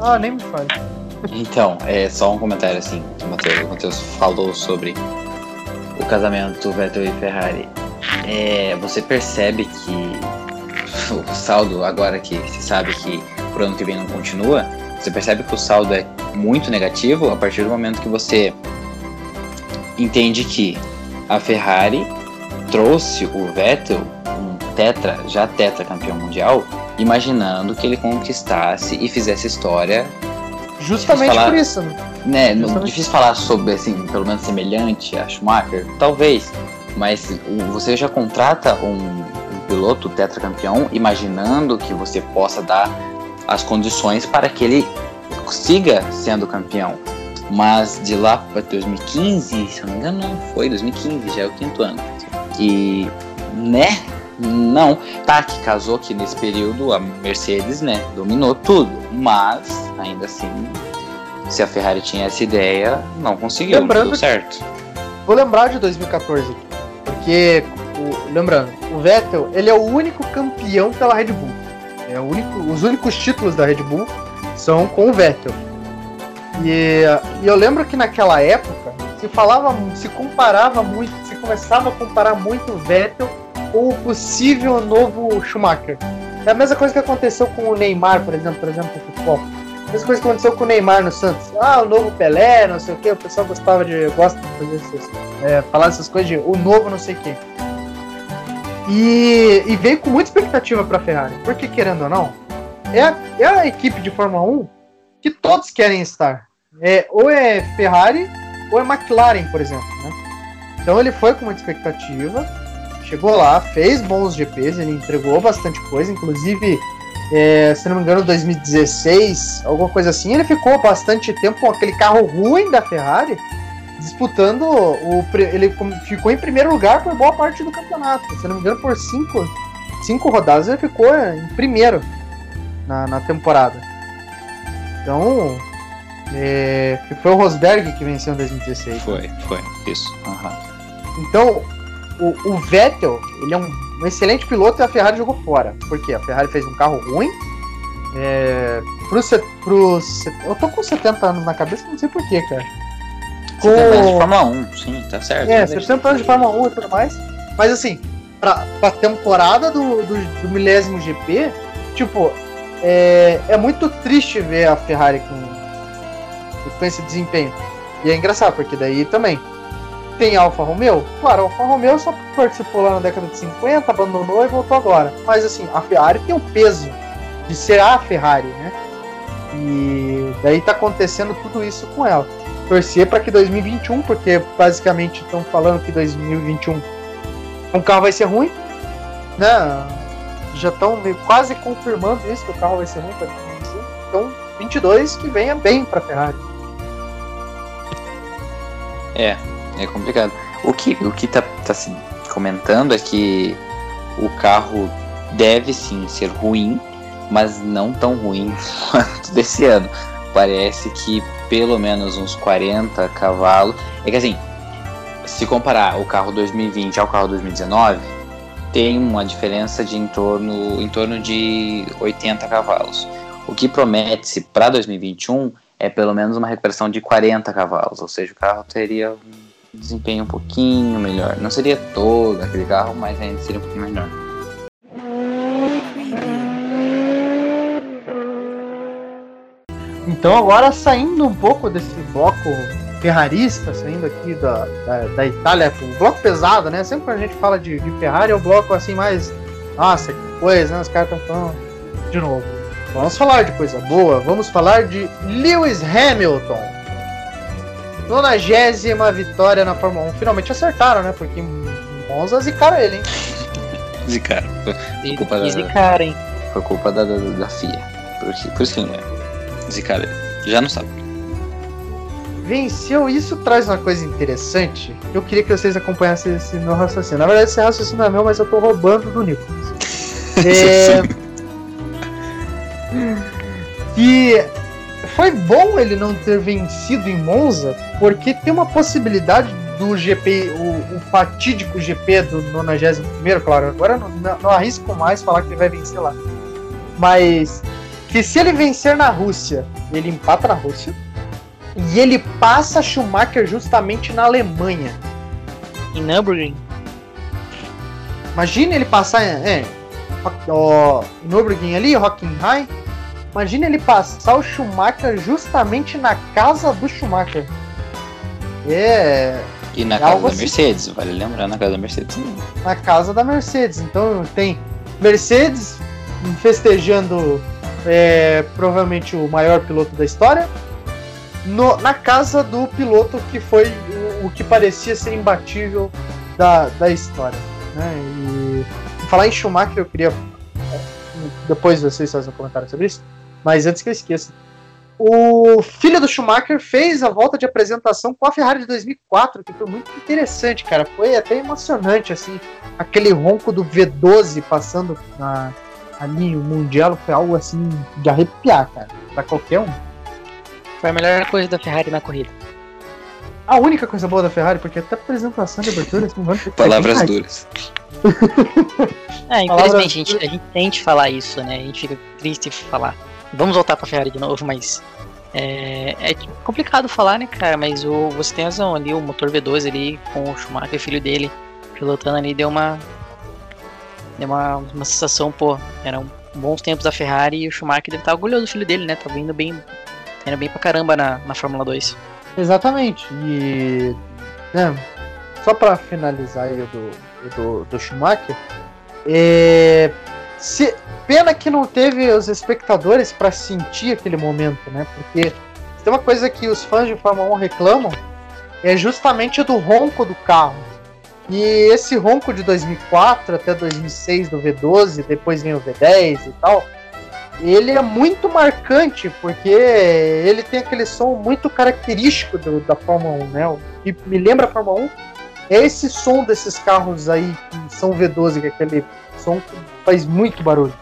Ah, nem me fale. Então, é só um comentário assim, que o Matheus, o Matheus falou sobre o casamento do Vettel e Ferrari. É, você percebe que [laughs] o saldo, agora que se sabe que pro ano que vem não continua, você percebe que o saldo é muito negativo a partir do momento que você entende que a Ferrari trouxe o Vettel, um tetra, já tetra campeão mundial, imaginando que ele conquistasse e fizesse história. Justamente falar, por isso, né? né Justamente. Difícil falar sobre, assim, pelo menos semelhante a Schumacher, talvez, mas você já contrata um, um piloto tetracampeão imaginando que você possa dar as condições para que ele siga sendo campeão. Mas de lá para 2015, se eu não me engano, não foi 2015, já é o quinto ano. E, né? Não, tá que casou que nesse período a Mercedes, né, dominou tudo, mas ainda assim, se a Ferrari tinha essa ideia, não conseguiu, lembrando não certo. vou lembrar de 2014, porque o, lembrando, o Vettel, ele é o único campeão pela Red Bull. É único, os únicos títulos da Red Bull são com o Vettel. E, e, eu lembro que naquela época se falava, se comparava muito, se começava a comparar muito o Vettel com o possível novo Schumacher. É a mesma coisa que aconteceu com o Neymar, por exemplo, por exemplo, no futebol. A mesma coisa que aconteceu com o Neymar no Santos. Ah, o novo Pelé, não sei o que, o pessoal gostava de. gosta de fazer essas é, falar essas coisas de o novo não sei quê. E, e veio com muita expectativa para a Ferrari, porque querendo ou não, é é a equipe de Fórmula 1 que todos querem estar. É, ou é Ferrari ou é McLaren, por exemplo. Né? Então ele foi com muita expectativa, chegou lá, fez bons GPs, ele entregou bastante coisa, inclusive, é, se não me engano, 2016, alguma coisa assim, ele ficou bastante tempo com aquele carro ruim da Ferrari, disputando o. Ele ficou em primeiro lugar por boa parte do campeonato. Se não me engano, por cinco, cinco rodadas ele ficou em primeiro na, na temporada. Então. É, foi o Rosberg que venceu em 2016. Foi, foi, isso. Uhum. Então, o, o, Vettel, ele é um, um, excelente piloto e a Ferrari jogou fora. Porque a Ferrari fez um carro ruim. É, pro, pro, eu tô com 70 anos na cabeça, não sei porquê, cara. Com... 70 anos de Fórmula 1, sim, tá certo. É, 70 anos de Fórmula 1 e tudo mais. Mas assim, pra, pra temporada do, do, do milésimo GP, tipo, é, é muito triste ver a Ferrari com, com esse desempenho. E é engraçado, porque daí também tem Alfa Romeo? Claro, Alfa Romeo só participou lá na década de 50, abandonou e voltou agora. Mas assim, a Ferrari tem o peso de ser a Ferrari, né? E daí tá acontecendo tudo isso com ela torcer para que 2021, porque basicamente estão falando que 2021 o carro vai ser ruim, né? Já estão quase confirmando isso que o carro vai ser ruim para 2021. Então, 22 que venha bem para Ferrari. É, é complicado. O que o que tá, tá se comentando é que o carro deve sim ser ruim, mas não tão ruim [laughs] quanto desse ano. Parece que pelo menos uns 40 cavalos. É que assim, se comparar o carro 2020 ao carro 2019, tem uma diferença de em torno, em torno de 80 cavalos. O que promete-se para 2021 é pelo menos uma recuperação de 40 cavalos, ou seja, o carro teria um desempenho um pouquinho melhor. Não seria todo aquele carro, mas ainda seria um pouquinho melhor. Então agora saindo um pouco desse bloco ferrarista, saindo aqui da, da, da Itália, um bloco pesado, né? Sempre que a gente fala de, de Ferrari é o bloco assim mais. Nossa, que coisa, né? Os caras estão falando de novo. Vamos falar de coisa boa, vamos falar de Lewis Hamilton. Nonagésima vitória na Fórmula 1. Finalmente acertaram, né? Porque Monza zicaram ele, hein? [laughs] zicaram. Foi culpa da, zicaram, hein? Foi culpa da, da, da FIA. Por, por isso que não é ele. Já não sabe. Venceu, isso traz uma coisa interessante. Eu queria que vocês acompanhassem esse meu raciocínio. Na verdade, esse raciocínio é meu, mas eu tô roubando do Nicolas. [laughs] é... que foi bom ele não ter vencido em Monza, porque tem uma possibilidade do GP, o, o fatídico GP do 91, claro, agora não, não, arrisco mais falar que ele vai vencer lá. Mas que se ele vencer na Rússia, ele empata na Rússia. E ele passa Schumacher justamente na Alemanha. Em Nürburgring. Imagina ele passar. É. Ó, Nürburgring ali, Hockenheim. Imagina ele passar o Schumacher justamente na casa do Schumacher. É. E na é casa da assim. Mercedes, vale lembrar, na casa da Mercedes. Na casa da Mercedes. Então tem Mercedes festejando é, provavelmente o maior piloto da história, no, na casa do piloto que foi o, o, que parecia ser imbatível da, da história. Né? E falar em Schumacher, eu queria. Depois vocês fazem um comentário sobre isso, mas antes que eu esqueça. O filho do Schumacher fez a volta de apresentação com a Ferrari de 2004, que foi muito interessante, cara. Foi até emocionante, assim, aquele ronco do V12 passando na, ali o Mundial foi algo assim de arrepiar, cara, pra qualquer um. Foi a melhor coisa da Ferrari na corrida. A única coisa boa da Ferrari, porque até a apresentação de abertura assim, vão [laughs] Palavras duras. é, infelizmente a gente, a gente tente falar isso, né? A gente fica triste falar. Vamos voltar pra Ferrari de novo, mas. É, é complicado falar, né, cara? Mas o, você tem razão ali, o motor V2 ali com o Schumacher, filho dele, pilotando ali, deu uma, é uma, uma sensação, pô, eram bons tempos da Ferrari e o Schumacher deve estar orgulhoso do filho dele, né? Tava indo bem, indo bem pra caramba na, na Fórmula 2. Exatamente. E. Né, só para finalizar aí do, do, do Schumacher, é, se, pena que não teve os espectadores para sentir aquele momento, né? Porque tem uma coisa que os fãs de Fórmula 1 reclamam é justamente do ronco do carro. E esse ronco de 2004 até 2006 do V12, depois vem o V10 e tal, ele é muito marcante porque ele tem aquele som muito característico do, da Fórmula 1, né? E me lembra a Fórmula 1 é esse som desses carros aí que são V12, que é aquele som que faz muito barulho.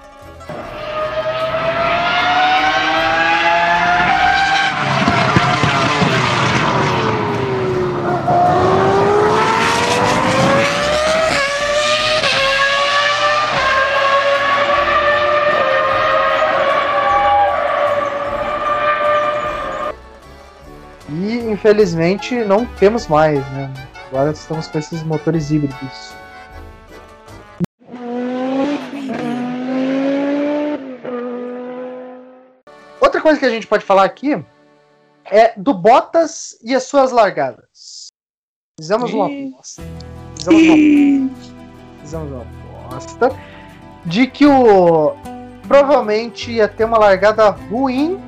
E infelizmente não temos mais, né? Agora estamos com esses motores híbridos. Outra coisa que a gente pode falar aqui é do Bottas e as suas largadas. Fizemos uma aposta. Fizemos uma, fizemos uma aposta de que o provavelmente ia ter uma largada ruim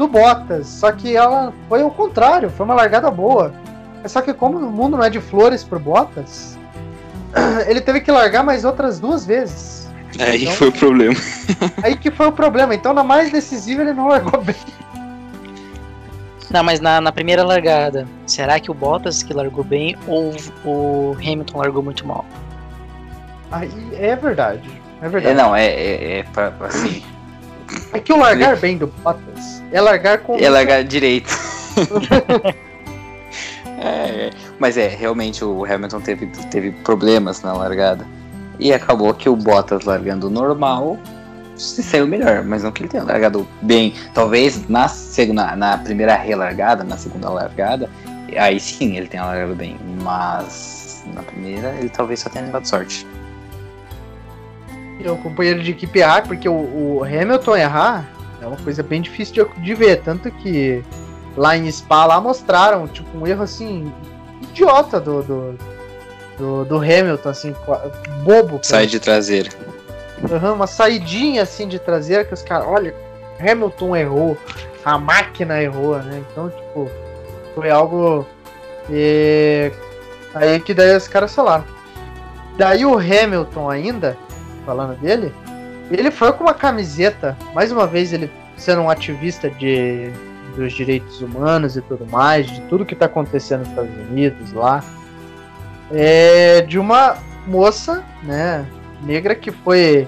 do Bottas, só que ela foi o contrário, foi uma largada boa. Só que como o mundo não é de flores pro Bottas, [clears throat] ele teve que largar mais outras duas vezes. Aí então, foi o problema. [laughs] aí que foi o problema. Então na mais decisiva ele não largou bem. Não, mas na, na primeira largada, será que o Bottas que largou bem ou o Hamilton largou muito mal? Aí é verdade. É verdade. É, não, é, é, é pra, assim. É que o largar bem do Bottas é largar com. É largar direito. [laughs] É, mas é, realmente o Hamilton teve, teve problemas na largada. E acabou que o Bottas largando normal se saiu melhor, mas não que ele tenha largado bem. Talvez na, na, na primeira relargada, na segunda largada, aí sim ele tenha largado bem. Mas na primeira ele talvez só tenha levado sorte. O companheiro de equipe errar, porque o, o, Hamilton errar é uma coisa bem difícil de, de ver. Tanto que lá em Spa lá mostraram, tipo, um erro assim, idiota do, do, do, do Hamilton, assim, bobo. Sai de traseira. Uhum, uma saidinha assim de traseira que os caras, olha, Hamilton errou, a máquina errou, né? Então, tipo, foi algo. E... Aí que daí os caras falaram. Daí o Hamilton ainda, falando dele, ele foi com uma camiseta, mais uma vez ele sendo um ativista de dos direitos humanos e tudo mais, de tudo que está acontecendo nos Estados Unidos lá, é de uma moça, né, negra que foi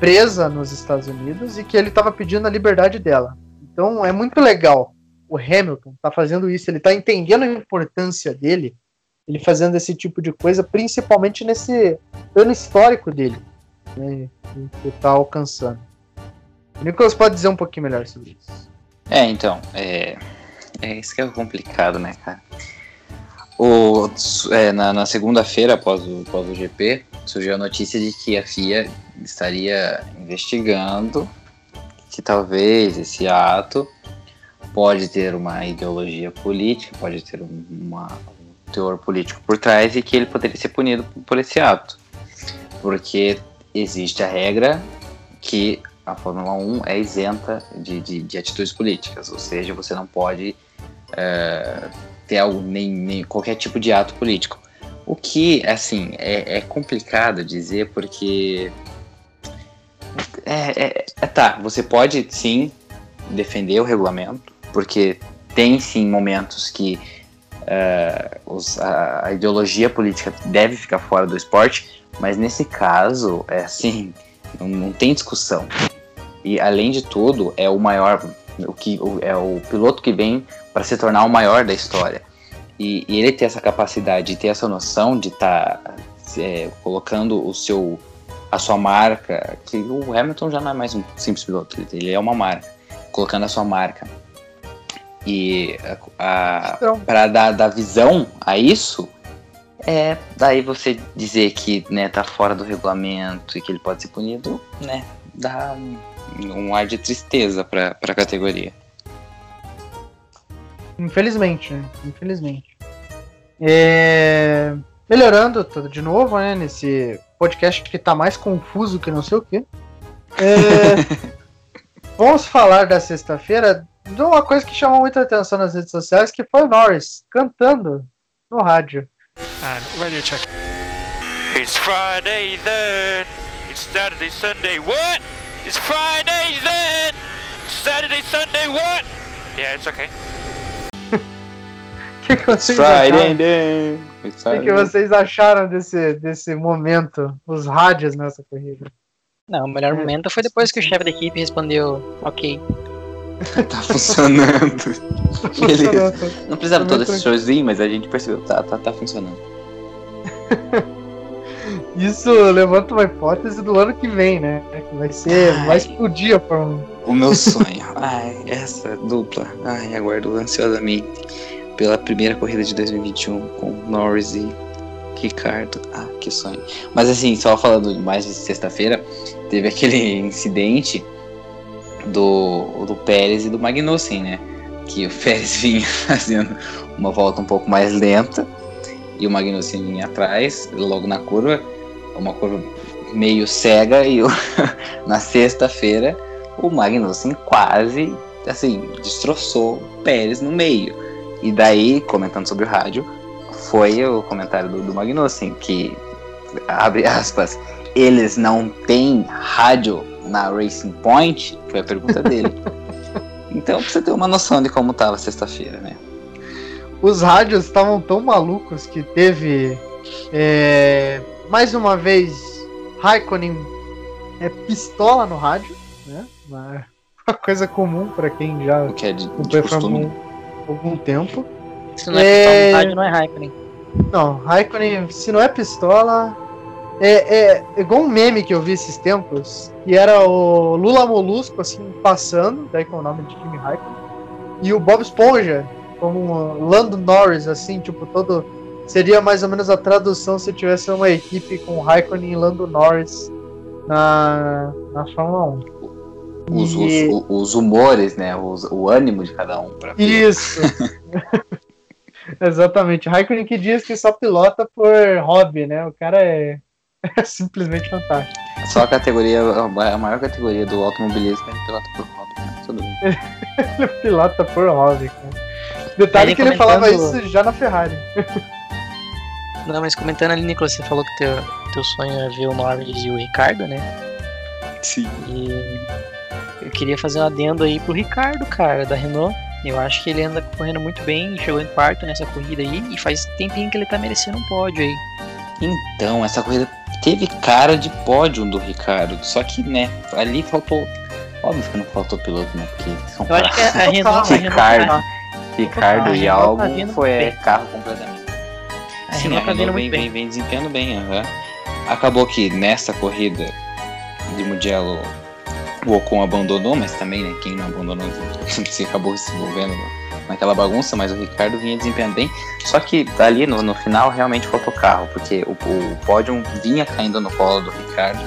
presa nos Estados Unidos e que ele estava pedindo a liberdade dela. Então é muito legal. O Hamilton tá fazendo isso, ele tá entendendo a importância dele, ele fazendo esse tipo de coisa, principalmente nesse ano histórico dele, né, que tá alcançando. O Nicolas pode dizer um pouquinho melhor sobre isso. É, então, é, é isso que é complicado, né, cara? O, é, na, na segunda-feira, após o, após o GP, surgiu a notícia de que a FIA estaria investigando que talvez esse ato pode ter uma ideologia política, pode ter uma, um teor político por trás e que ele poderia ser punido por esse ato. Porque existe a regra que a Fórmula 1 é isenta de, de, de atitudes políticas, ou seja, você não pode é, ter algo, nem, nem, qualquer tipo de ato político. O que, assim, é, é complicado dizer porque. É, é, é, tá, você pode sim defender o regulamento, porque tem sim momentos que uh, os, a, a, ideologia política deve ficar fora do esporte, mas nesse caso, é assim, não, não tem discussão. E além de tudo, é o maior, o que é o piloto que vem para se tornar o maior da história. E, e, ele ter essa capacidade, ter essa noção de estar tá, é, colocando o seu, a sua marca, que o Hamilton já não é mais um simples piloto, ele é uma marca, colocando a sua marca. E para dar, dar visão a isso, é daí você dizer que né, tá fora do regulamento e que ele pode ser punido, né, dá um ar de tristeza para a categoria. Infelizmente, né? Infelizmente. É... Melhorando tudo de novo, né? Nesse podcast que tá mais confuso que não sei o quê. É... [laughs] Vamos falar da sexta-feira de uma coisa que chamou muita atenção nas redes sociais, que foi o Norris cantando no rádio. And radio check. It's Friday then. It's Saturday, Sunday. What? It's Friday then. Saturday, Sunday. What? Yeah, it's okay. O [laughs] que, que vocês Friday acharam? then. O que, que vocês acharam desse, desse momento, os rádios nessa corrida? Não, o melhor É. momento foi depois que o chefe da equipe respondeu, ok. [laughs] Tá funcionando. Beleza. Funcionou. Não precisava Foi todo esse showzinho, mas a gente percebeu, tá, tá, tá funcionando. [laughs] Isso levanta uma hipótese do ano que vem, né? Que vai ser. Ai. Vai explodir a Fórmula 1. O meu sonho. Ai, essa dupla. Ai, aguardo ansiosamente pela primeira corrida de 2021 com Norris e Ricardo. Ah, que sonho. Mas assim, só falando mais de sexta-feira, teve aquele [laughs] incidente do, do Pérez e do Magnussen, né? Que o [laughs] Pérez vinha fazendo uma volta um pouco mais lenta e o Magnussen vinha atrás, logo na curva, uma curva meio cega e [laughs] na sexta-feira o Magnussen quase, assim, destroçou o Pérez no meio. E daí, comentando sobre o rádio, foi o comentário do, do Magnussen, que, abre aspas, eles não têm rádio na Racing Point? Foi a pergunta dele. [laughs] então, pra você ter uma noção de como tava sexta-feira, né? Os rádios estavam tão malucos que teve. é, mais uma vez, Raikkonen é pistola no rádio, né? Uma, [laughs] uma coisa comum para quem já O que é de, de acompanha a Fórmula costume. 1 há algum tempo. Se não é, É. pistola no rádio, não é Raikkonen. Não, Raikkonen, se não é pistola. É, é igual um meme que eu vi esses tempos, que era o Lula Molusco, assim, passando, daí com o nome de Kimi Raikkonen, e o Bob Esponja, como um Lando Norris, assim, tipo, todo. Seria mais ou menos a tradução se tivesse uma equipe com Raikkonen e Lando Norris na, na Fórmula 1. Os, E- os, os humores, né? Os, o ânimo de cada um. Pra Isso! [laughs] Exatamente. Raikkonen que diz que só pilota por hobby, né? O cara é, é simplesmente fantástico. Só a categoria, a maior categoria do automobilismo é pilota por hobby. Né? Tudo bem. [laughs] Ele pilota por hobby, cara. Detalhe Ele que ele falava comentando- isso já na Ferrari. [laughs] Não, mas comentando ali, Nicolas, você falou que teu, teu sonho é ver o Norris e o Ricardo, né? Sim. E eu queria fazer um adendo aí pro Ricardo, cara, da Renault. Eu acho que ele anda correndo muito bem, chegou em quarto nessa corrida aí, e faz tempinho que ele tá merecendo um pódio aí. Então, essa corrida teve cara de pódio do Ricardo. Só que, né, ali faltou. Óbvio que não faltou piloto, né? Porque são Eu acho que a, a Renault, Renault, Ricardo. tá- Ricardo e Renault tá foi é, carro completamente. a Sim, Renault a tá Renault vem, vem, vem desempenhando bem, aham. Acabou que nessa corrida de Mugello o Ocon abandonou, mas também, né, quem não abandonou [laughs] se acabou se envolvendo naquela bagunça, mas o Ricardo vinha desempenhando bem. Só que ali no, no final realmente faltou carro, porque o, o pódio vinha caindo no colo do Ricardo,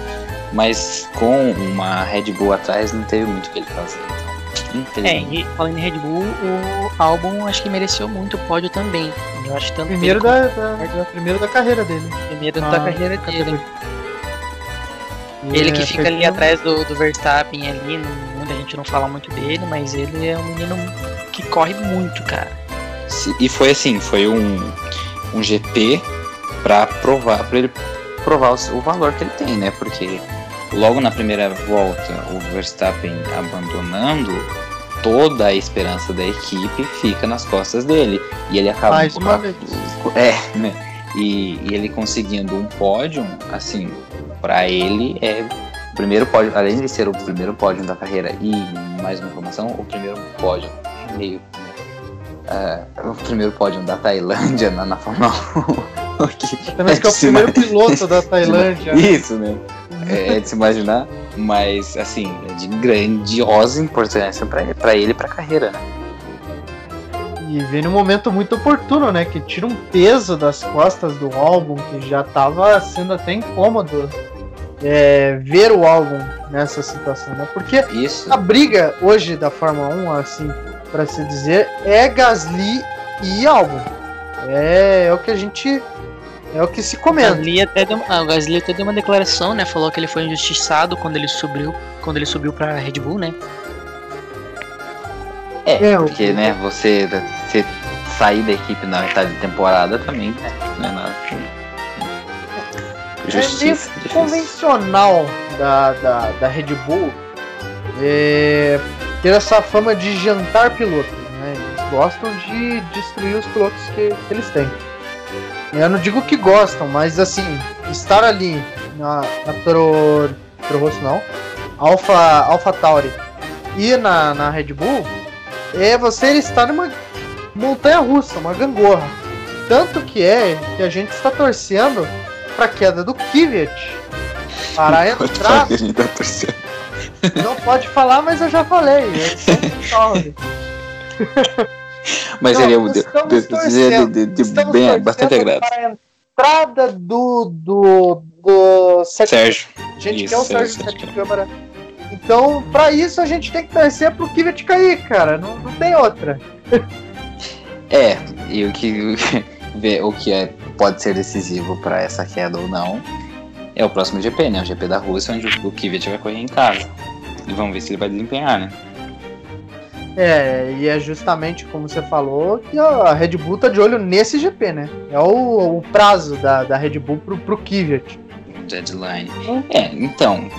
mas com uma Red Bull atrás não teve muito o que ele fazer. Então, É, e falando em Red Bull, o álbum acho que mereceu muito o pódio também. Eu acho que tanto Primeiro ele da, da- primeiro da carreira dele. primeiro Ah, da carreira dele. categoria. Ele que fica ali atrás do, do Verstappen ali, não- muita gente não fala muito dele, mas ele é um menino que corre muito, cara. E foi assim, foi um, um GP pra provar, para ele provar o, o valor que ele tem, né? Porque logo na primeira volta, o Verstappen abandonando, toda a esperança da equipe fica nas costas dele. E ele acaba. Mais uma vez. É, né? E, e ele conseguindo um pódio, assim, pra ele é o primeiro pódio, além de ser o primeiro pódio da carreira e mais uma informação, o primeiro pódio meio é, o primeiro pódio da Tailândia na, na Fórmula 1. O que Apenas que é o se primeiro piloto da [laughs] Tailândia. Isso, né? É, é de se imaginar, mas assim, é de grandiosa importância pra ele, e pra carreira, né? E vem num momento muito oportuno, né? Que tira um peso das costas do álbum, que já tava sendo até incômodo é, ver o álbum nessa situação, né? Porque Isso. a briga hoje da Fórmula 1, assim, para se dizer, é Gasly e álbum. É, é o que a gente. É o que se O comenta. Gasly até deu, ah, o Gasly até deu uma declaração, né? Falou que ele foi injustiçado quando ele subiu, quando ele subiu pra Red Bull, né? É, É, o- porque, né, você, você sair da equipe na metade de temporada também, né? Não é nada. É Justiça. meio difícil. convencional da, da, da Red Bull é, ter essa fama de jantar pilotos, né? Eles gostam de destruir os pilotos que, que eles têm. Eu não digo que gostam, mas assim, estar ali na, na Toro, Toro Rosso não, Alpha, Alpha Tauri e na, na Red Bull é você estar numa montanha russa, uma gangorra. Tanto que é que a gente está torcendo para queda do Kvyat para a entrada. a. Não pode falar, mas eu já falei. [laughs] É um. Mas Não, seria, de, estamos de, torcendo. de, de, de bem, bastante agrado. Para a entrada do. do. do Sérgio. A gente Isso, quer o Sérgio Sérgio Câmara. Então, pra isso, a gente tem que torcer pro Kvyat cair, cara. Não, não tem outra. É, e o que, [laughs] o que é, pode ser decisivo para essa queda ou não é o próximo GP, né? O GP da Rússia, onde o Kvyat vai correr em casa. E vamos ver se ele vai desempenhar, né? É, e é justamente como você falou que a Red Bull tá de olho nesse GP, né? É o, o prazo da, da Red Bull pro, pro Kvyat. Deadline. É, então,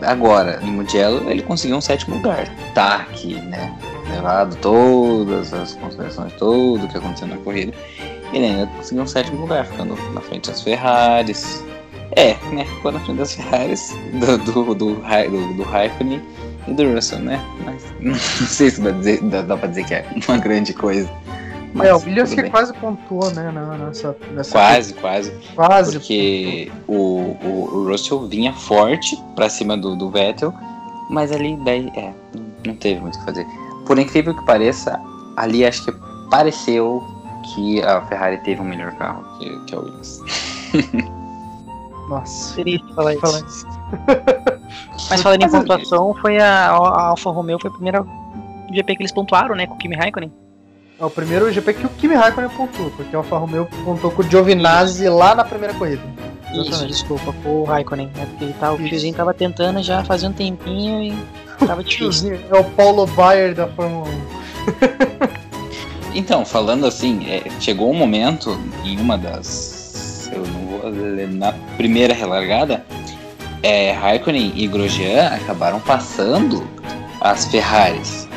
agora, no Mugello, ele conseguiu um sétimo lugar. Tá aqui, né? Levado todas as considerações, tudo que aconteceu na corrida. Ele ainda conseguiu um sétimo lugar, ficando na frente das Ferraris. É, né? Ficou na frente das Ferraris, do, do, do, do, do Raikkonen e do Russell, né? Mas [laughs] não sei se dá, dizer, dá, dá pra dizer que é uma grande coisa. Mas, é, o Williams que bem. quase pontuou, né? Nessa, nessa Quase, quase. quase. Porque o, o, o Russell vinha forte pra cima do, do Vettel, mas ali daí, é, não teve muito o que fazer. Por incrível que pareça, ali acho que pareceu que a Ferrari teve um melhor carro que, que a Williams. [laughs] Nossa. Triste falar Falar isso. isso. [laughs] Mas falando em Mas, pontuação, foi a, a Alfa Romeo foi a primeira GP que eles pontuaram, né? Com o Kimi Raikkonen. É o primeiro GP que o Kimi Raikkonen pontuou, porque o Alfa Romeo pontou com o Giovinazzi lá na primeira corrida. Isso, Exatamente. desculpa, com o Raikkonen, né? Porque ele tá, o Isso. tiozinho tava tentando já fazia um tempinho e [laughs] tava difícil. Tiozinho, É o Paulo Baier da Fórmula 1. Então, falando assim, é, chegou um momento em uma das. Eu não vou ler na primeira relargada, é, Raikkonen e Grosjean acabaram passando as Ferraris.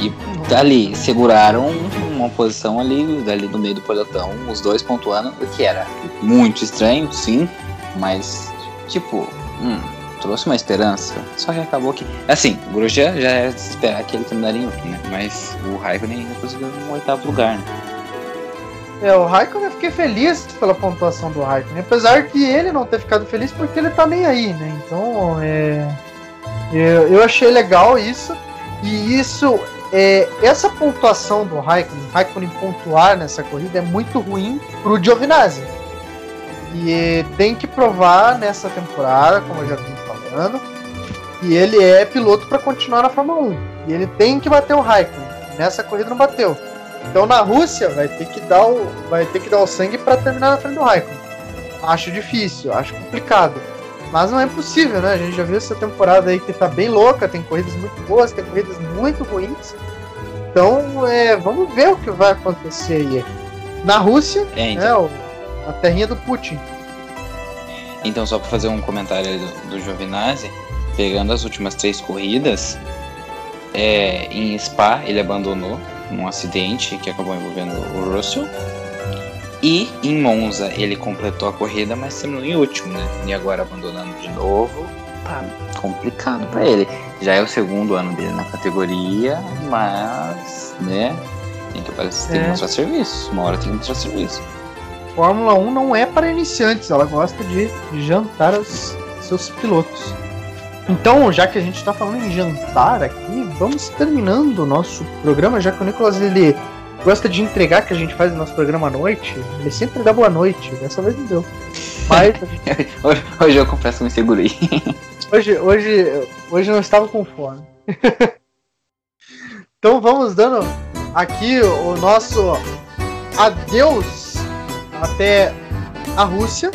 E dali seguraram uma posição ali, dali no meio do pelotão, os dois pontuando, o que era muito estranho, sim, mas tipo, hum, trouxe uma esperança. Só que acabou que. Assim, o Grosjean já era de se esperar que ele terminaria em último, né? Mas o Raikkonen ainda conseguiu um oitavo lugar, né? É, o Raikkonen eu fiquei feliz pela pontuação do Raikkonen, apesar que ele não ter ficado feliz porque ele tá nem aí, né? Então, é. Eu, eu achei legal isso. E isso, é, essa pontuação do Raikkonen, Raikkonen pontuar nessa corrida é muito ruim pro Giovinazzi. E tem que provar nessa temporada, como eu já vim falando, que ele é piloto para continuar na Fórmula 1. E ele tem que bater o Raikkonen. Nessa corrida não bateu. Então na Rússia vai ter que dar o, vai ter que dar o sangue para terminar na frente do Raikkonen. Acho difícil, acho complicado. Mas não é impossível, né? A gente já viu essa temporada aí que tá bem louca, tem corridas muito boas, tem corridas muito ruins. Então, é, vamos ver o que vai acontecer aí. Na Rússia, É, então. né, o- a terrinha do Putin. Então, só para fazer um comentário aí do, do Giovinazzi, pegando as últimas três corridas, é, em Spa ele abandonou num acidente que acabou envolvendo o Russell. E em Monza ele completou a corrida, mas terminou em último, né? E agora abandonando de novo, tá complicado para ele. Já é o segundo ano dele na categoria, mas, né? Tem que, aparecer, tem que É. mostrar serviço. Uma hora tem que mostrar serviço. Fórmula 1 não é para iniciantes, ela gosta de jantar os seus pilotos. Então, já que a gente está falando em jantar aqui, vamos terminando o nosso programa, já que o Nicolas ele gosta de entregar que a gente faz o nosso programa à noite. Ele sempre dá boa noite, dessa vez não deu. Mas [laughs] Hoje, hoje eu confesso que me segurei. [laughs] hoje, hoje, hoje não estava com fome. [laughs] então vamos dando aqui o nosso adeus até a Rússia.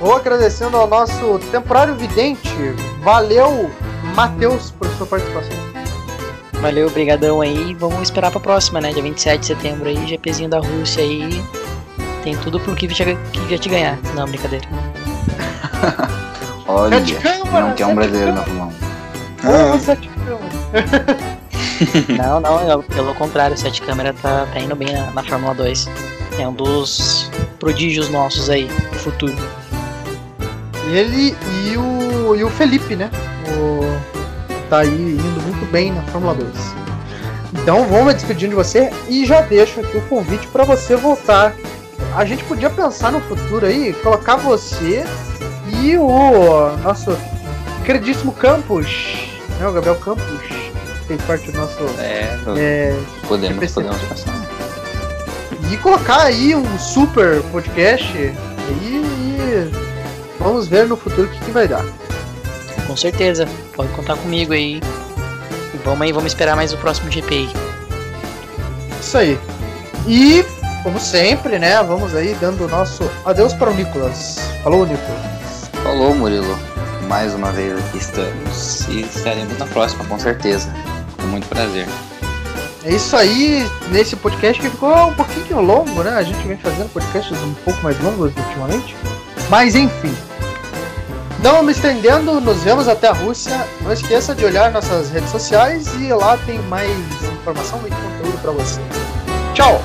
Vou agradecendo ao nosso temporário vidente. Valeu, Matheus, por sua participação. Valeu, brigadão aí. Vamos esperar pra próxima, né? Dia 27 de setembro aí, GPzinho da Rússia aí. Tem tudo pro que já, que te ganhar. Não, brincadeira. [laughs] Olha, câmara, não quer um brasileiro na. Fórmula 1. Ô, sete câmeras. Não, não, pelo contrário, o Sete Câmera tá, tá indo bem na, na Fórmula 2. É um dos prodígios nossos aí, do futuro. Ele e o, e o Felipe, né? O, tá aí indo muito bem na Fórmula 2. Então vamos me despedindo de você e já deixo aqui o convite para você voltar. A gente podia pensar no futuro aí, colocar você e o nosso queridíssimo Campos, né? O Gabriel Campos, que fez parte do nosso. É, é, podemos, podemos passar. E colocar aí um super podcast aí e vamos ver no futuro o que, que vai dar. Com certeza, pode contar comigo aí. E vamos aí, vamos esperar mais o próximo GP aí. Isso aí. E, como sempre, né, vamos aí dando o nosso adeus para o Nicolas. Falou, Nicolas. Falou, Murilo. Mais uma vez aqui estamos e estaremos na próxima, com certeza. Com muito prazer. É isso aí, nesse podcast que ficou um pouquinho longo, né? A gente vem fazendo podcasts um pouco mais longos ultimamente. Mas enfim. Não me estendendo, nos vemos até a Rússia. Não esqueça de olhar nossas redes sociais e lá tem mais informação e conteúdo para você. Tchau!